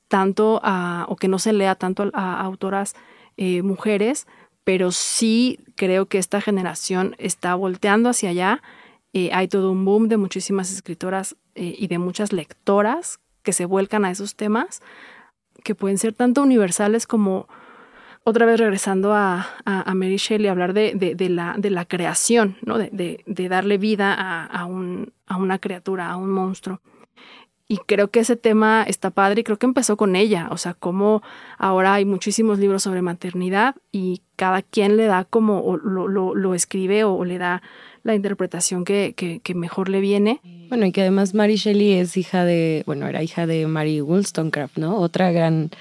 tanto o que no se lea tanto a, autoras eh, mujeres, pero sí creo que esta generación está volteando hacia allá. Eh, hay todo un boom de muchísimas escritoras y de muchas lectoras que se vuelcan a esos temas que pueden ser tanto universales como, otra vez regresando a, Mary Shelley, hablar de, de, la, de la creación, ¿no? de, de darle vida a, a, un, a una criatura, a un monstruo. Y creo que ese tema está padre y creo que empezó con ella, o sea, como ahora hay muchísimos libros sobre maternidad y cada quien le da como, lo, lo, lo escribe o le da la interpretación que, que, mejor le viene. Bueno, y que además Mary Shelley es hija de, bueno, era hija de Mary Wollstonecraft, ¿no? Otra gran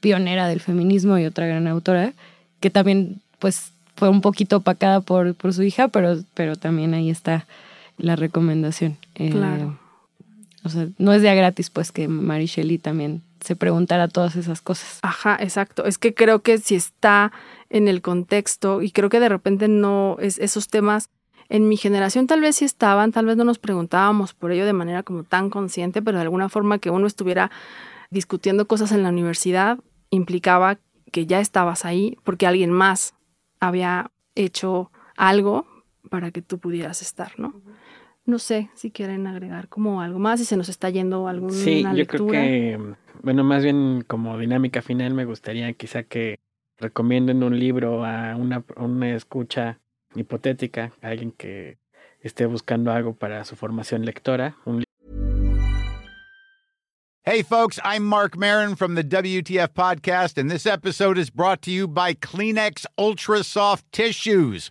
pionera del feminismo y otra gran autora, que también, pues, fue un poquito opacada por, por su hija, pero, pero también ahí está la recomendación. Eh, claro. O sea, no es de gratis, pues, que Mary Shelley también se preguntara todas esas cosas. Ajá, exacto. Es que creo que si está en el contexto y creo que de repente no es esos temas en mi generación tal vez sí estaban, tal vez no nos preguntábamos por ello de manera como tan consciente, pero de alguna forma que uno estuviera discutiendo cosas en la universidad implicaba que ya estabas ahí porque alguien más había hecho algo para que tú pudieras estar, ¿no? No sé si quieren agregar como algo más, si se nos está yendo alguna sí, yo creo que, bueno, más bien como dinámica final me gustaría quizá que recomienden un libro a una, a una escucha hipotética, alguien que esté buscando algo para su formación lectora. Un... Hey, folks, I'm Mark Marin from the WTF Podcast, and this episode is brought to you by Kleenex Ultra Soft Tissues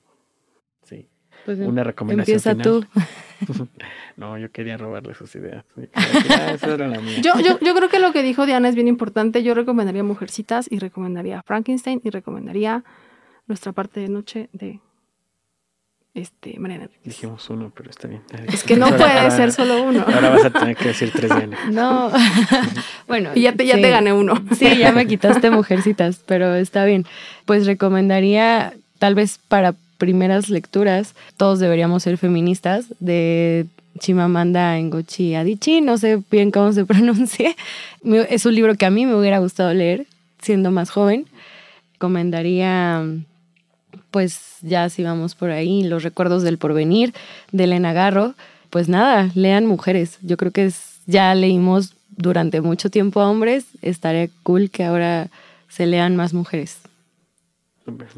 Pues, una recomendación. Empieza tú. (laughs) no, yo quería robarle sus ideas. Yo, yo, yo creo que lo que dijo Diana es bien importante. Yo recomendaría Mujercitas y recomendaría Frankenstein y recomendaría nuestra parte de noche de este, Mariana. Dijimos uno, pero está bien. Es que no puede ser solo uno. Ahora vas a tener que decir tres Diana. (laughs) No. (laughs) bueno. Y ya te, ya te gané uno. Sí, ya me quitaste Mujercitas, pero está bien. Pues recomendaría, tal vez para primeras lecturas, todos deberíamos ser feministas, de Chimamanda Ngozi Adichie, no sé bien cómo se (laughs) pronuncie. Es un libro que a mí me hubiera gustado leer siendo más joven. Recomendaría pues ya si vamos por ahí, los recuerdos del porvenir, de Elena Garro, pues nada, lean mujeres. Yo creo que ya leímos durante mucho tiempo a hombres, estaría cool que ahora se lean más mujeres.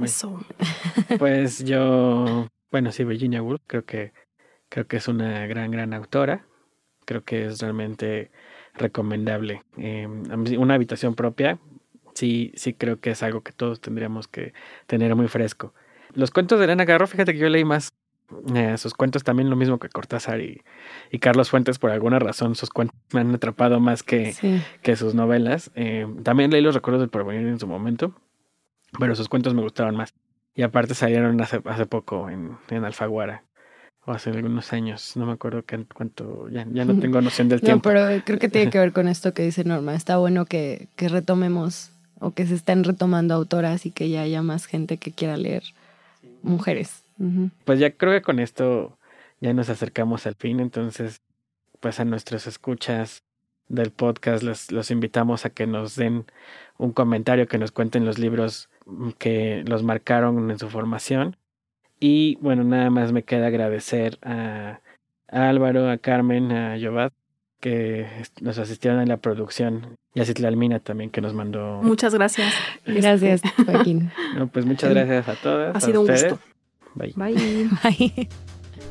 Eso. (laughs) Pues yo, bueno, sí, Virginia Woolf, creo que, creo que es una gran, gran autora. Creo que es realmente recomendable. Em, una habitación propia, sí, sí creo que es algo que todos tendríamos que tener muy fresco. Los cuentos de Elena Garro, fíjate que yo leí más eh, sus cuentos también lo mismo que Cortázar y, y, Carlos Fuentes, por alguna razón sus cuentos me han atrapado más que, que sus novelas. Eh, también leí los recuerdos del porvenir en su momento, pero sus cuentos me gustaban más. Y aparte salieron hace, hace poco en, en Alfaguara, o hace algunos años, no me acuerdo qué, cuánto, ya, ya no (laughs) tengo noción del tiempo. No, pero creo que tiene que ver (laughs) con esto que dice Norma. Está bueno que, que retomemos o que se estén retomando autoras y que ya haya más gente que quiera leer mujeres. Pues ya creo que con esto ya nos acercamos al fin, entonces pues a nuestros escuchas del podcast los, los invitamos a que nos den un comentario, que nos cuenten los libros que los marcaron en su formación. Y bueno, nada más me queda agradecer a, Álvaro, a Carmen, a Yobat, que nos asistieron en la producción, y a Citlalmina también, que nos mandó. Muchas gracias. Gracias, Joaquín. (laughs) No, pues muchas gracias a todas. Ha sido un gusto. Bye. Bye. Bye.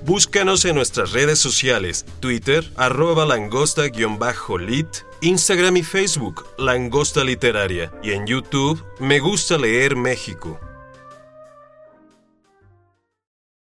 Búscanos en nuestras redes sociales, Twitter, arroba langosta-lit, Instagram y Facebook, Langosta Literaria, y en YouTube, Me Gusta Leer México.